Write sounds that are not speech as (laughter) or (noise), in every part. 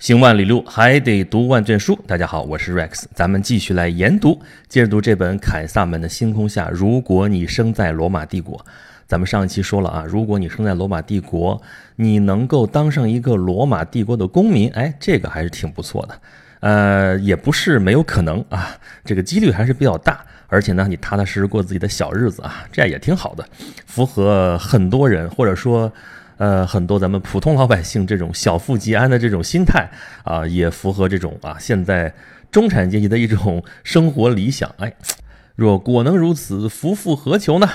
行万里路，还得读万卷书。大家好，我是 Rex，咱们继续来研读，接着读这本《凯撒们的星空下》。如果你生在罗马帝国，咱们上一期说了啊，如果你生在罗马帝国，你能够当上一个罗马帝国的公民，哎，这个还是挺不错的。呃，也不是没有可能啊，这个几率还是比较大。而且呢，你踏踏实实过自己的小日子啊，这样也挺好的，符合很多人或者说。呃，很多咱们普通老百姓这种小富即安的这种心态啊，也符合这种啊现在中产阶级的一种生活理想。哎，若果能如此，夫复何求呢？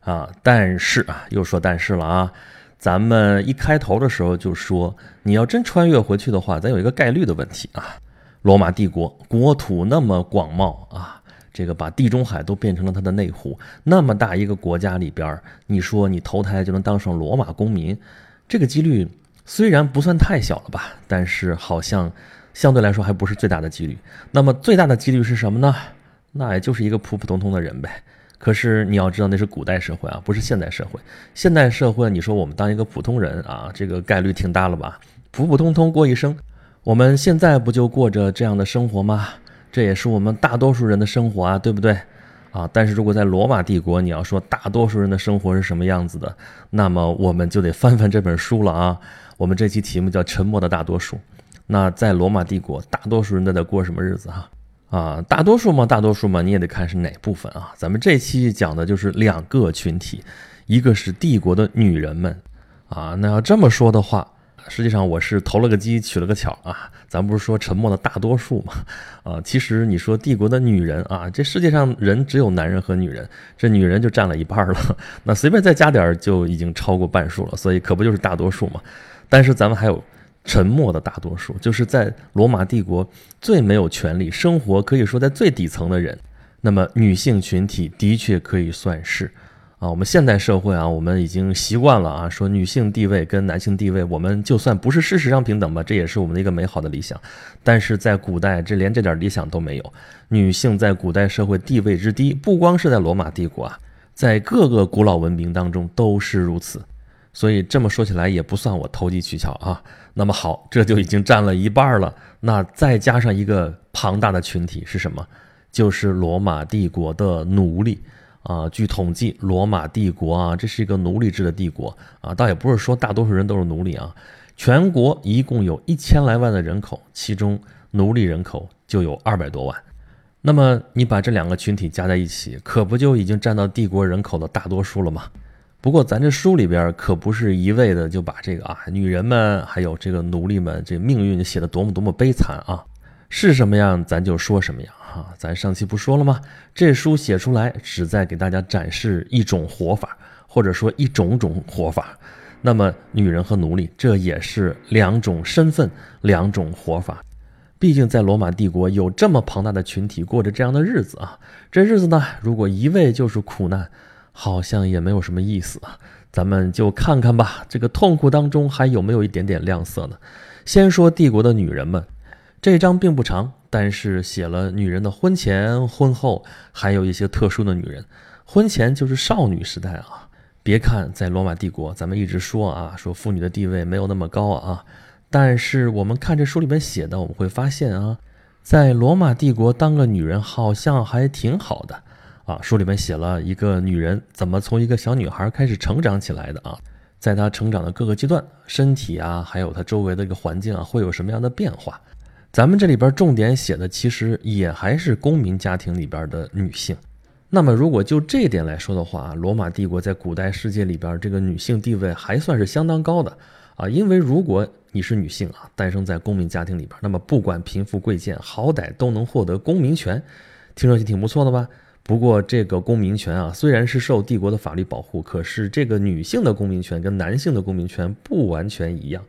啊，但是啊，又说但是了啊，咱们一开头的时候就说，你要真穿越回去的话，咱有一个概率的问题啊。罗马帝国国土那么广袤啊。这个把地中海都变成了它的内湖，那么大一个国家里边，你说你投胎就能当上罗马公民，这个几率虽然不算太小了吧，但是好像相对来说还不是最大的几率。那么最大的几率是什么呢？那也就是一个普普通通的人呗。可是你要知道，那是古代社会啊，不是现代社会。现代社会，你说我们当一个普通人啊，这个概率挺大了吧？普普通通过一生，我们现在不就过着这样的生活吗？这也是我们大多数人的生活啊，对不对？啊，但是如果在罗马帝国，你要说大多数人的生活是什么样子的，那么我们就得翻翻这本书了啊。我们这期题目叫《沉默的大多数》。那在罗马帝国，大多数人都在过什么日子哈？啊，大多数嘛，大多数嘛，你也得看是哪部分啊。咱们这期讲的就是两个群体，一个是帝国的女人们，啊，那要这么说的话。实际上我是投了个机取了个巧啊，咱不是说沉默的大多数嘛，啊，其实你说帝国的女人啊，这世界上人只有男人和女人，这女人就占了一半了，(laughs) 那随便再加点就已经超过半数了，所以可不就是大多数嘛。但是咱们还有沉默的大多数，就是在罗马帝国最没有权利、生活可以说在最底层的人，那么女性群体的确可以算是。啊，我们现代社会啊，我们已经习惯了啊，说女性地位跟男性地位，我们就算不是事实上平等吧，这也是我们的一个美好的理想。但是在古代，这连这点理想都没有。女性在古代社会地位之低，不光是在罗马帝国啊，在各个古老文明当中都是如此。所以这么说起来，也不算我投机取巧啊。那么好，这就已经占了一半了。那再加上一个庞大的群体是什么？就是罗马帝国的奴隶。啊，据统计，罗马帝国啊，这是一个奴隶制的帝国啊，倒也不是说大多数人都是奴隶啊。全国一共有一千来万的人口，其中奴隶人口就有二百多万。那么你把这两个群体加在一起，可不就已经占到帝国人口的大多数了吗？不过咱这书里边可不是一味的就把这个啊，女人们还有这个奴隶们这命运写的多么多么悲惨啊。是什么样，咱就说什么样哈。咱上期不说了吗？这书写出来，旨在给大家展示一种活法，或者说一种种活法。那么，女人和奴隶，这也是两种身份，两种活法。毕竟，在罗马帝国有这么庞大的群体过着这样的日子啊，这日子呢，如果一味就是苦难，好像也没有什么意思啊。咱们就看看吧，这个痛苦当中还有没有一点点亮色呢？先说帝国的女人们。这一章并不长，但是写了女人的婚前、婚后，还有一些特殊的女人。婚前就是少女时代啊。别看在罗马帝国，咱们一直说啊，说妇女的地位没有那么高啊，但是我们看这书里面写的，我们会发现啊，在罗马帝国当个女人好像还挺好的啊。书里面写了一个女人怎么从一个小女孩开始成长起来的啊，在她成长的各个阶段，身体啊，还有她周围的一个环境啊，会有什么样的变化？咱们这里边重点写的其实也还是公民家庭里边的女性。那么，如果就这点来说的话，罗马帝国在古代世界里边这个女性地位还算是相当高的啊。因为如果你是女性啊，诞生在公民家庭里边，那么不管贫富贵贱，好歹都能获得公民权，听上去挺不错的吧？不过这个公民权啊，虽然是受帝国的法律保护，可是这个女性的公民权跟男性的公民权不完全一样。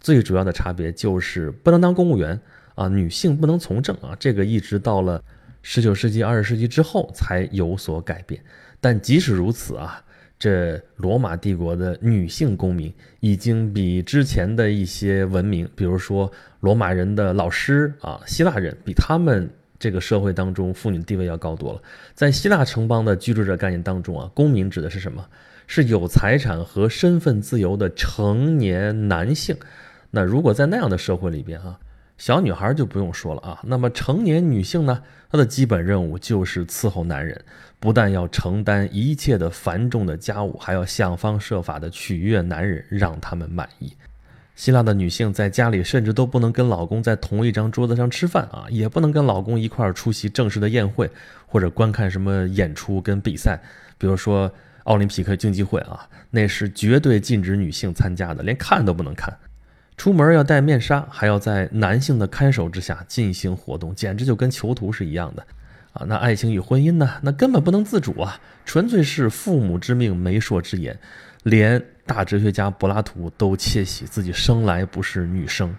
最主要的差别就是不能当公务员。啊，女性不能从政啊，这个一直到了十九世纪、二十世纪之后才有所改变。但即使如此啊，这罗马帝国的女性公民已经比之前的一些文明，比如说罗马人的老师啊、希腊人，比他们这个社会当中妇女地位要高多了。在希腊城邦的居住者概念当中啊，公民指的是什么？是有财产和身份自由的成年男性。那如果在那样的社会里边啊，小女孩就不用说了啊。那么成年女性呢，她的基本任务就是伺候男人，不但要承担一切的繁重的家务，还要想方设法的取悦男人，让他们满意。希腊的女性在家里甚至都不能跟老公在同一张桌子上吃饭啊，也不能跟老公一块儿出席正式的宴会，或者观看什么演出跟比赛，比如说奥林匹克竞技会啊，那是绝对禁止女性参加的，连看都不能看。出门要戴面纱，还要在男性的看守之下进行活动，简直就跟囚徒是一样的啊！那爱情与婚姻呢？那根本不能自主啊，纯粹是父母之命、媒妁之言，连。大哲学家柏拉图都窃喜自己生来不是女生，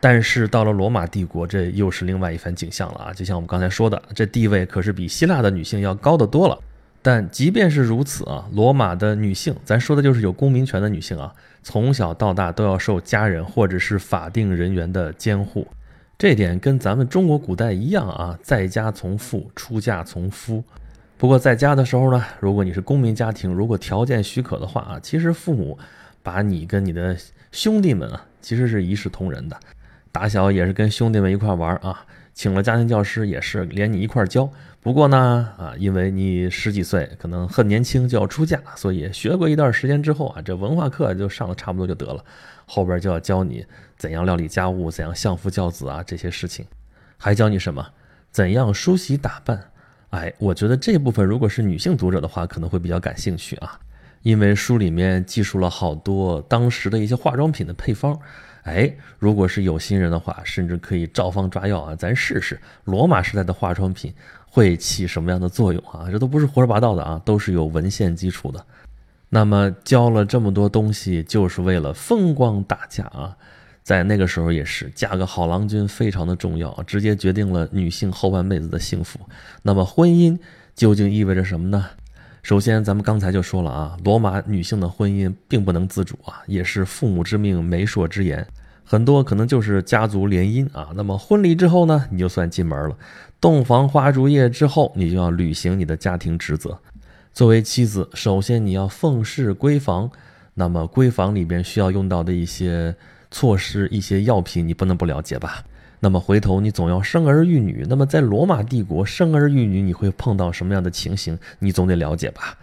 但是到了罗马帝国，这又是另外一番景象了啊！就像我们刚才说的，这地位可是比希腊的女性要高得多了。但即便是如此啊，罗马的女性，咱说的就是有公民权的女性啊，从小到大都要受家人或者是法定人员的监护，这点跟咱们中国古代一样啊，在家从父，出嫁从夫。不过在家的时候呢，如果你是公民家庭，如果条件许可的话啊，其实父母把你跟你的兄弟们啊，其实是一视同仁的，打小也是跟兄弟们一块玩啊，请了家庭教师也是连你一块教。不过呢，啊，因为你十几岁，可能很年轻就要出嫁，所以学过一段时间之后啊，这文化课就上的差不多就得了，后边就要教你怎样料理家务，怎样相夫教子啊这些事情，还教你什么，怎样梳洗打扮。哎，我觉得这部分如果是女性读者的话，可能会比较感兴趣啊，因为书里面记述了好多当时的一些化妆品的配方。哎，如果是有心人的话，甚至可以照方抓药啊，咱试试罗马时代的化妆品会起什么样的作用啊？这都不是胡说八道的啊，都是有文献基础的。那么教了这么多东西，就是为了风光大嫁啊。在那个时候也是嫁个好郎君非常的重要，直接决定了女性后半辈子的幸福。那么婚姻究竟意味着什么呢？首先，咱们刚才就说了啊，罗马女性的婚姻并不能自主啊，也是父母之命、媒妁之言，很多可能就是家族联姻啊。那么婚礼之后呢，你就算进门了，洞房花烛夜之后，你就要履行你的家庭职责。作为妻子，首先你要奉侍闺房，那么闺房里边需要用到的一些。措施一些药品你不能不了解吧？那么回头你总要生儿育女，那么在罗马帝国生儿育女你会碰到什么样的情形？你总得了解吧？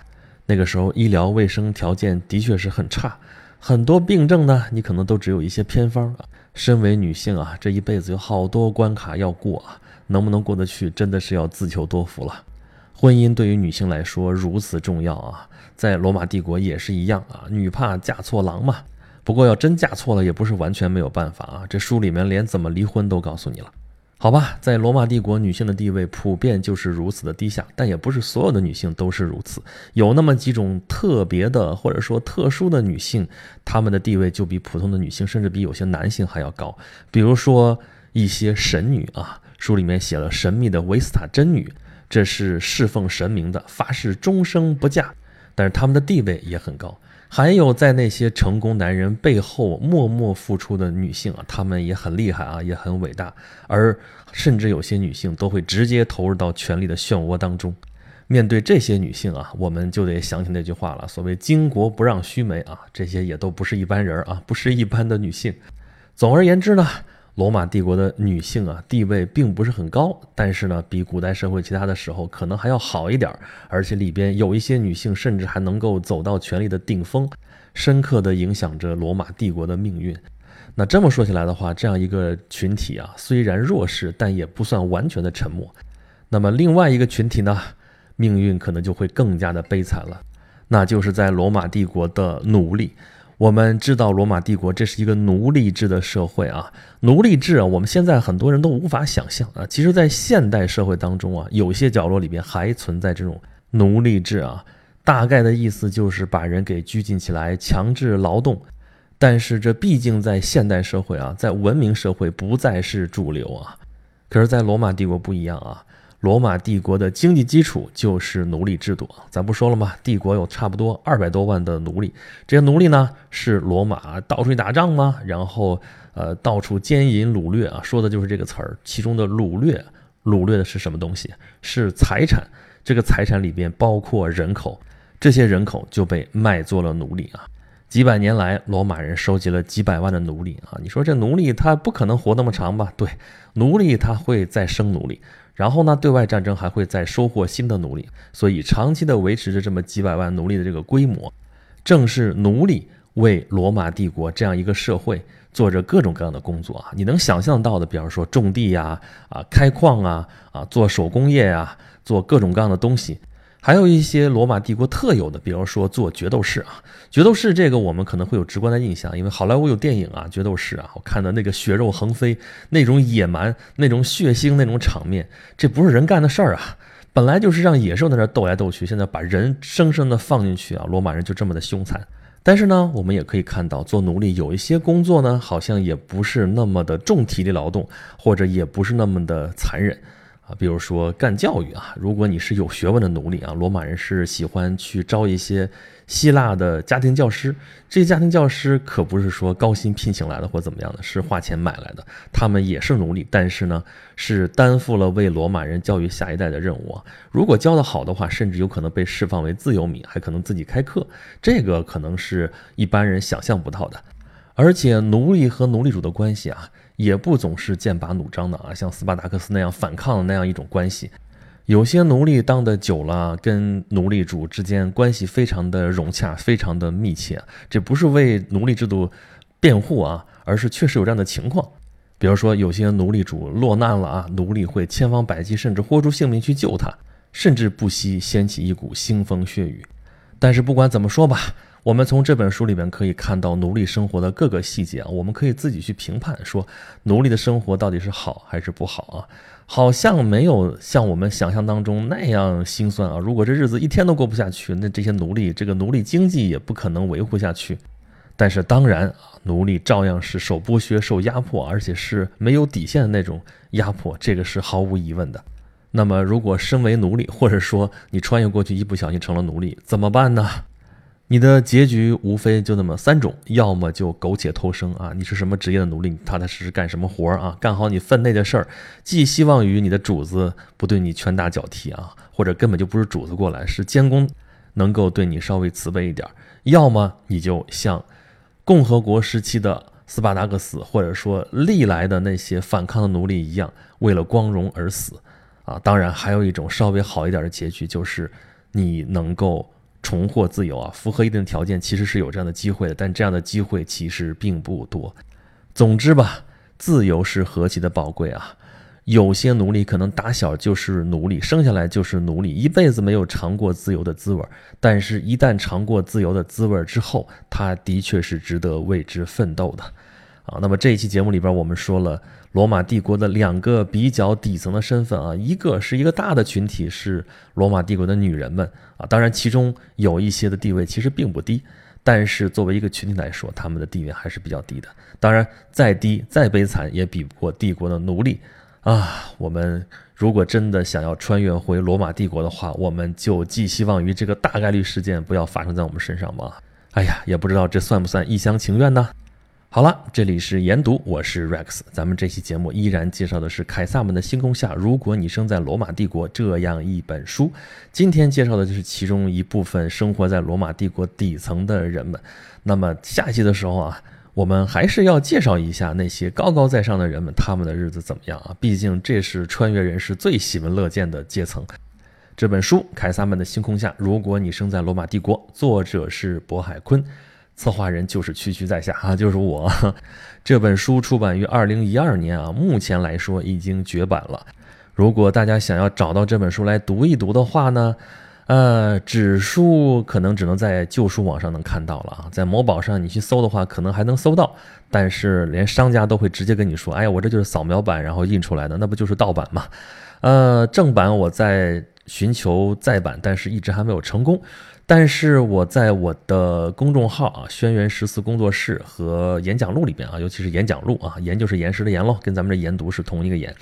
那个时候医疗卫生条件的确是很差，很多病症呢你可能都只有一些偏方啊。身为女性啊，这一辈子有好多关卡要过啊，能不能过得去真的是要自求多福了。婚姻对于女性来说如此重要啊，在罗马帝国也是一样啊，女怕嫁错郎嘛。不过要真嫁错了，也不是完全没有办法啊。这书里面连怎么离婚都告诉你了，好吧？在罗马帝国，女性的地位普遍就是如此的低下，但也不是所有的女性都是如此。有那么几种特别的或者说特殊的女性，她们的地位就比普通的女性，甚至比有些男性还要高。比如说一些神女啊，书里面写了神秘的维斯塔真女，这是侍奉神明的，发誓终生不嫁，但是她们的地位也很高。还有在那些成功男人背后默默付出的女性啊，她们也很厉害啊，也很伟大，而甚至有些女性都会直接投入到权力的漩涡当中。面对这些女性啊，我们就得想起那句话了：所谓巾帼不让须眉啊，这些也都不是一般人啊，不是一般的女性。总而言之呢。罗马帝国的女性啊，地位并不是很高，但是呢，比古代社会其他的时候可能还要好一点而且里边有一些女性甚至还能够走到权力的顶峰，深刻的影响着罗马帝国的命运。那这么说起来的话，这样一个群体啊，虽然弱势，但也不算完全的沉默。那么另外一个群体呢，命运可能就会更加的悲惨了，那就是在罗马帝国的奴隶。我们知道罗马帝国这是一个奴隶制的社会啊，奴隶制啊，我们现在很多人都无法想象啊。其实，在现代社会当中啊，有些角落里边还存在这种奴隶制啊。大概的意思就是把人给拘禁起来，强制劳动。但是这毕竟在现代社会啊，在文明社会不再是主流啊。可是，在罗马帝国不一样啊。罗马帝国的经济基础就是奴隶制度咱不说了吗？帝国有差不多二百多万的奴隶，这些奴隶呢是罗马到处去打仗吗？然后呃到处奸淫掳掠啊，说的就是这个词儿。其中的掳掠，掳掠的是什么东西？是财产。这个财产里边包括人口，这些人口就被卖做了奴隶啊。几百年来，罗马人收集了几百万的奴隶啊！你说这奴隶他不可能活那么长吧？对，奴隶他会再生奴隶，然后呢，对外战争还会再收获新的奴隶，所以长期的维持着这么几百万奴隶的这个规模，正是奴隶为罗马帝国这样一个社会做着各种各样的工作啊！你能想象到的，比方说种地呀、啊开矿啊、啊做手工业呀、做各种各样的东西。还有一些罗马帝国特有的，比如说做决斗士啊，决斗士这个我们可能会有直观的印象，因为好莱坞有电影啊，决斗士啊，我看的那个血肉横飞，那种野蛮、那种血腥、那种场面，这不是人干的事儿啊，本来就是让野兽在那斗来斗去，现在把人生生的放进去啊，罗马人就这么的凶残。但是呢，我们也可以看到，做奴隶有一些工作呢，好像也不是那么的重体力劳动，或者也不是那么的残忍。啊，比如说干教育啊，如果你是有学问的奴隶啊，罗马人是喜欢去招一些希腊的家庭教师。这些家庭教师可不是说高薪聘请来的或怎么样的，是花钱买来的。他们也是奴隶，但是呢，是担负了为罗马人教育下一代的任务啊。如果教得好的话，甚至有可能被释放为自由民，还可能自己开课。这个可能是一般人想象不到的。而且奴隶和奴隶主的关系啊。也不总是剑拔弩张的啊，像斯巴达克斯那样反抗的那样一种关系，有些奴隶当的久了，跟奴隶主之间关系非常的融洽，非常的密切。这不是为奴隶制度辩护啊，而是确实有这样的情况。比如说，有些奴隶主落难了啊，奴隶会千方百计，甚至豁出性命去救他，甚至不惜掀起一股腥风血雨。但是不管怎么说吧。我们从这本书里面可以看到奴隶生活的各个细节啊，我们可以自己去评判，说奴隶的生活到底是好还是不好啊？好像没有像我们想象当中那样心酸啊。如果这日子一天都过不下去，那这些奴隶这个奴隶经济也不可能维护下去。但是当然啊，奴隶照样是受剥削、受压迫，而且是没有底线的那种压迫，这个是毫无疑问的。那么，如果身为奴隶，或者说你穿越过去一不小心成了奴隶，怎么办呢？你的结局无非就那么三种，要么就苟且偷生啊，你是什么职业的奴隶，你踏踏实实干什么活儿啊，干好你分内的事儿，寄希望于你的主子不对你拳打脚踢啊，或者根本就不是主子过来，是监工，能够对你稍微慈悲一点；要么你就像共和国时期的斯巴达克斯，或者说历来的那些反抗的奴隶一样，为了光荣而死啊。当然，还有一种稍微好一点的结局，就是你能够。重获自由啊，符合一定条件，其实是有这样的机会的，但这样的机会其实并不多。总之吧，自由是何其的宝贵啊！有些奴隶可能打小就是奴隶，生下来就是奴隶，一辈子没有尝过自由的滋味但是，一旦尝过自由的滋味之后，他的确是值得为之奋斗的。啊，那么这一期节目里边，我们说了罗马帝国的两个比较底层的身份啊，一个是一个大的群体，是罗马帝国的女人们啊，当然其中有一些的地位其实并不低，但是作为一个群体来说，他们的地位还是比较低的。当然，再低再悲惨也比不过帝国的奴隶啊。我们如果真的想要穿越回罗马帝国的话，我们就寄希望于这个大概率事件不要发生在我们身上吧。哎呀，也不知道这算不算一厢情愿呢？好了，这里是研读，我是 Rex。咱们这期节目依然介绍的是《凯撒们的星空下：如果你生在罗马帝国》这样一本书。今天介绍的就是其中一部分生活在罗马帝国底层的人们。那么下期的时候啊，我们还是要介绍一下那些高高在上的人们，他们的日子怎么样啊？毕竟这是穿越人士最喜闻乐见的阶层。这本书《凯撒们的星空下：如果你生在罗马帝国》，作者是渤海坤。策划人就是区区在下 (laughs) 啊，就是我。(laughs) 这本书出版于二零一二年啊，目前来说已经绝版了。如果大家想要找到这本书来读一读的话呢，呃，纸书可能只能在旧书网上能看到了啊，在某宝上你去搜的话，可能还能搜到，但是连商家都会直接跟你说：“哎呀，我这就是扫描版，然后印出来的，那不就是盗版吗？”呃，正版我在寻求再版，但是一直还没有成功。但是我在我的公众号啊，轩辕十四工作室和演讲录里边啊，尤其是演讲录啊，研就是岩石的岩喽，跟咱们这研读是同一个研。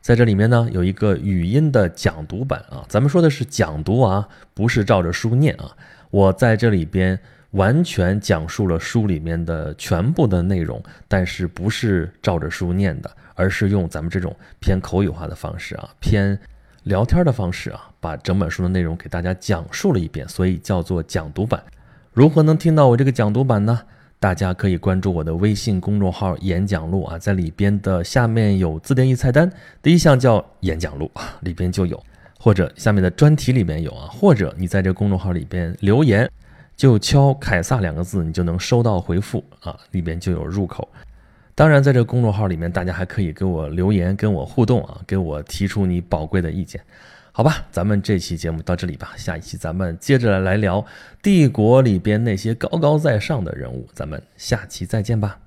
在这里面呢，有一个语音的讲读版啊，咱们说的是讲读啊，不是照着书念啊。我在这里边完全讲述了书里面的全部的内容，但是不是照着书念的，而是用咱们这种偏口语化的方式啊，偏。聊天的方式啊，把整本书的内容给大家讲述了一遍，所以叫做讲读版。如何能听到我这个讲读版呢？大家可以关注我的微信公众号“演讲录”啊，在里边的下面有自定义菜单，第一项叫“演讲录”啊，里边就有；或者下面的专题里面有啊，或者你在这公众号里边留言，就敲“凯撒”两个字，你就能收到回复啊，里边就有入口。当然，在这个公众号里面，大家还可以给我留言，跟我互动啊，给我提出你宝贵的意见。好吧，咱们这期节目到这里吧。下一期咱们接着来聊帝国里边那些高高在上的人物。咱们下期再见吧。